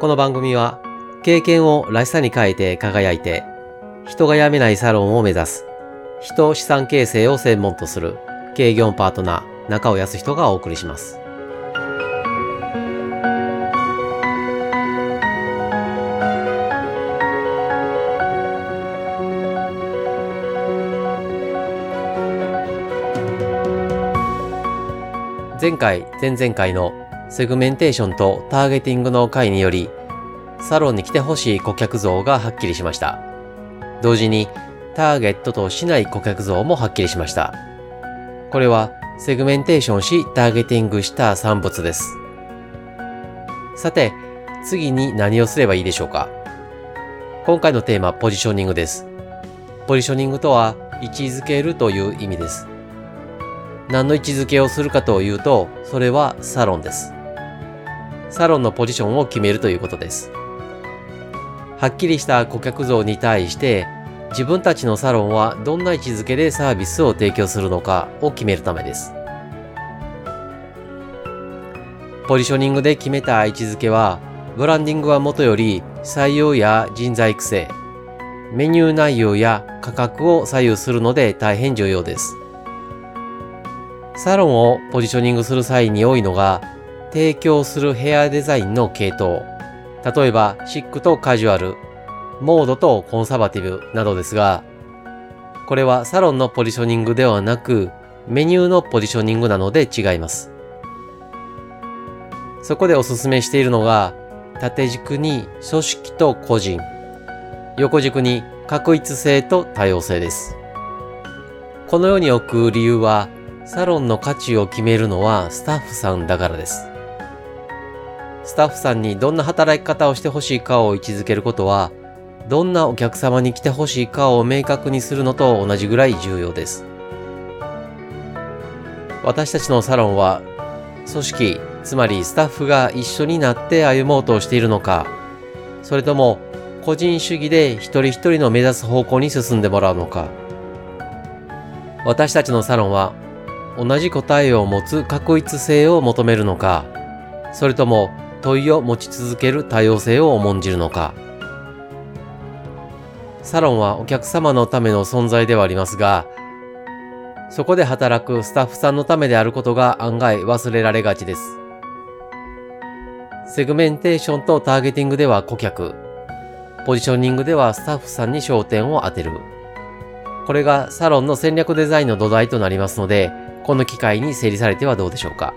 この番組は経験をらしさに変えて輝いて人が辞めないサロンを目指す人資産形成を専門とする経業パートナー中尾康人がお送りします。前回前々回のセグメンテーションとターゲティングの回によりサロンに来てほしい顧客像がはっきりしました。同時にターゲットとしない顧客像もはっきりしました。これはセグメンテーションしターゲティングした産物です。さて次に何をすればいいでしょうか？今回のテーマポジショニングです。ポジショニングとは位置づけるという意味です。何の位置づけをするかというとそれはサロンです。サロンのポジションを決めるということですはっきりした顧客像に対して自分たちのサロンはどんな位置づけでサービスを提供するのかを決めるためです。ポジショニングで決めた位置づけは、ブランディングはもとより採用や人材育成、メニュー内容や価格を左右するので大変重要です。サロンをポジショニングする際に多いのが、提供するヘアデザインの系統、例えばシックとカジュアル、モードとコンサバティブなどですが、これはサロンのポジショニングではなく、メニューのポジショニングなので違います。そこでおすすめしているのが、縦軸に組織と個人、横軸に確一性と多様性です。このように置く理由は、サロンの価値を決めるのはスタッフさんだからです。スタッフさんにどんな働き方をしてほしいかを位置づけることは、どんなお客様に来てほしいかを明確にするのと同じぐらい重要です。私たちのサロンは、組織、つまりスタッフが一緒になって歩もうとしているのか、それとも個人主義で一人一人の目指す方向に進んでもらうのか。私たちのサロンは、同じ答えを持つ確一性を求めるのか、それとも問いを持ち続ける多様性を重んじるのか。サロンはお客様のための存在ではありますが、そこで働くスタッフさんのためであることが案外忘れられがちです。セグメンテーションとターゲティングでは顧客、ポジショニングではスタッフさんに焦点を当てる。これがサロンの戦略デザインの土台となりますので、この機会に整理されてはどうでしょうか。